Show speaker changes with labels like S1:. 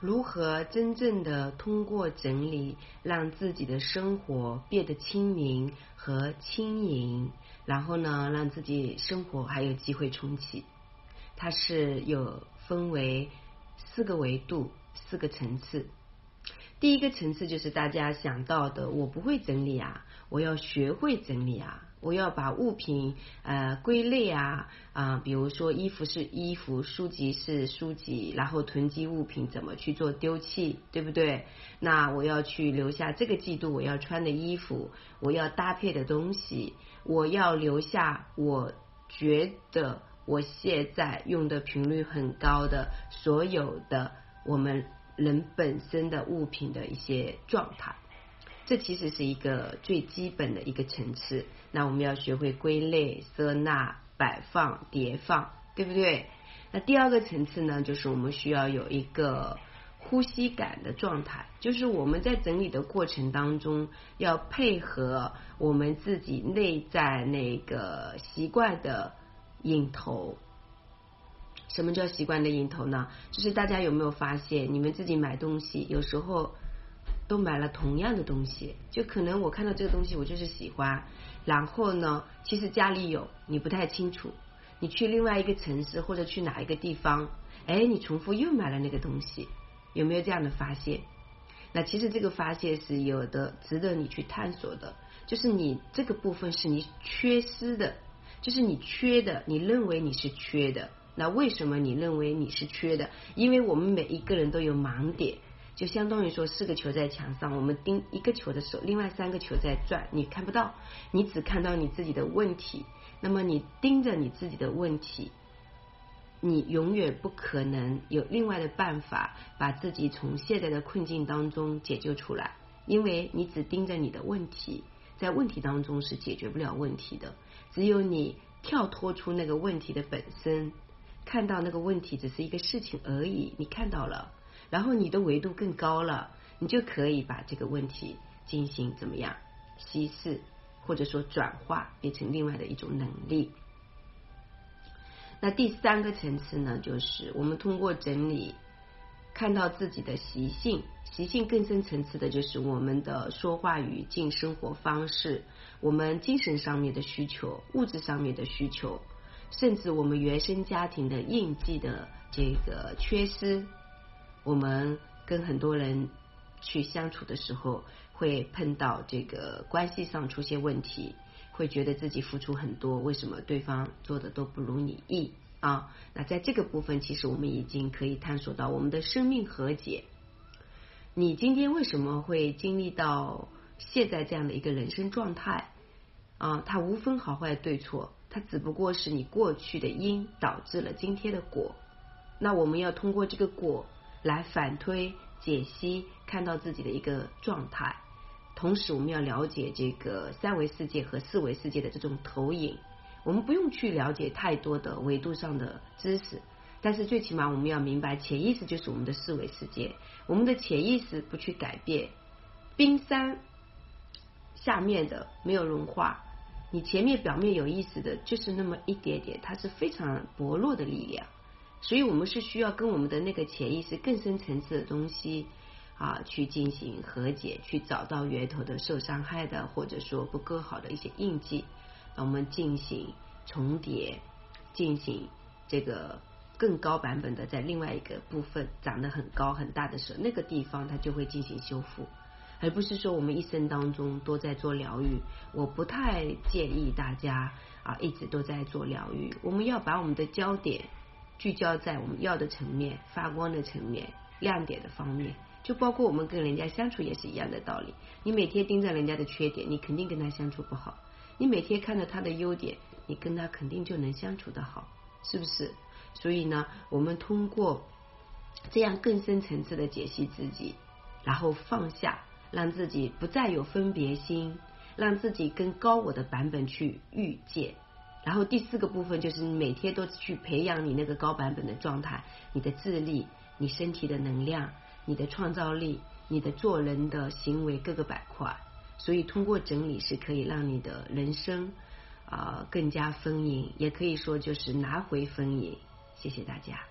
S1: 如何真正的通过整理，让自己的生活变得清明和轻盈，然后呢，让自己生活还有机会重启。它是有分为四个维度、四个层次。第一个层次就是大家想到的，我不会整理啊，我要学会整理啊。我要把物品呃归类啊啊，比如说衣服是衣服，书籍是书籍，然后囤积物品怎么去做丢弃，对不对？那我要去留下这个季度我要穿的衣服，我要搭配的东西，我要留下我觉得我现在用的频率很高的所有的我们人本身的物品的一些状态。这其实是一个最基本的一个层次，那我们要学会归类、收纳、摆放、叠放，对不对？那第二个层次呢，就是我们需要有一个呼吸感的状态，就是我们在整理的过程当中，要配合我们自己内在那个习惯的引头。什么叫习惯的引头呢？就是大家有没有发现，你们自己买东西有时候。都买了同样的东西，就可能我看到这个东西我就是喜欢，然后呢，其实家里有你不太清楚，你去另外一个城市或者去哪一个地方，哎，你重复又买了那个东西，有没有这样的发现？那其实这个发现是有的，值得你去探索的，就是你这个部分是你缺失的，就是你缺的，你认为你是缺的，那为什么你认为你是缺的？因为我们每一个人都有盲点。就相当于说，四个球在墙上，我们盯一个球的时候，另外三个球在转，你看不到，你只看到你自己的问题。那么你盯着你自己的问题，你永远不可能有另外的办法把自己从现在的困境当中解救出来，因为你只盯着你的问题，在问题当中是解决不了问题的。只有你跳脱出那个问题的本身，看到那个问题只是一个事情而已，你看到了。然后你的维度更高了，你就可以把这个问题进行怎么样稀释，或者说转化，变成另外的一种能力。那第三个层次呢，就是我们通过整理看到自己的习性，习性更深层次的就是我们的说话语境、生活方式，我们精神上面的需求、物质上面的需求，甚至我们原生家庭的印记的这个缺失。我们跟很多人去相处的时候，会碰到这个关系上出现问题，会觉得自己付出很多，为什么对方做的都不如你意啊？那在这个部分，其实我们已经可以探索到我们的生命和解。你今天为什么会经历到现在这样的一个人生状态啊？它无分好坏对错，它只不过是你过去的因导致了今天的果。那我们要通过这个果。来反推、解析，看到自己的一个状态。同时，我们要了解这个三维世界和四维世界的这种投影。我们不用去了解太多的维度上的知识，但是最起码我们要明白，潜意识就是我们的四维世界。我们的潜意识不去改变，冰山下面的没有融化，你前面表面有意思的就是那么一点点，它是非常薄弱的力量。所以我们是需要跟我们的那个潜意识更深层次的东西啊去进行和解，去找到源头的受伤害的或者说不够好的一些印记，我们进行重叠，进行这个更高版本的在另外一个部分长得很高很大的时候，那个地方它就会进行修复，而不是说我们一生当中都在做疗愈。我不太建议大家啊一直都在做疗愈，我们要把我们的焦点。聚焦在我们要的层面、发光的层面、亮点的方面，就包括我们跟人家相处也是一样的道理。你每天盯着人家的缺点，你肯定跟他相处不好；你每天看着他的优点，你跟他肯定就能相处的好，是不是？所以呢，我们通过这样更深层次的解析自己，然后放下，让自己不再有分别心，让自己跟高我的版本去遇见。然后第四个部分就是你每天都去培养你那个高版本的状态，你的智力、你身体的能量、你的创造力、你的做人的行为各个板块。所以通过整理是可以让你的人生啊更加丰盈，也可以说就是拿回丰盈。谢谢大家。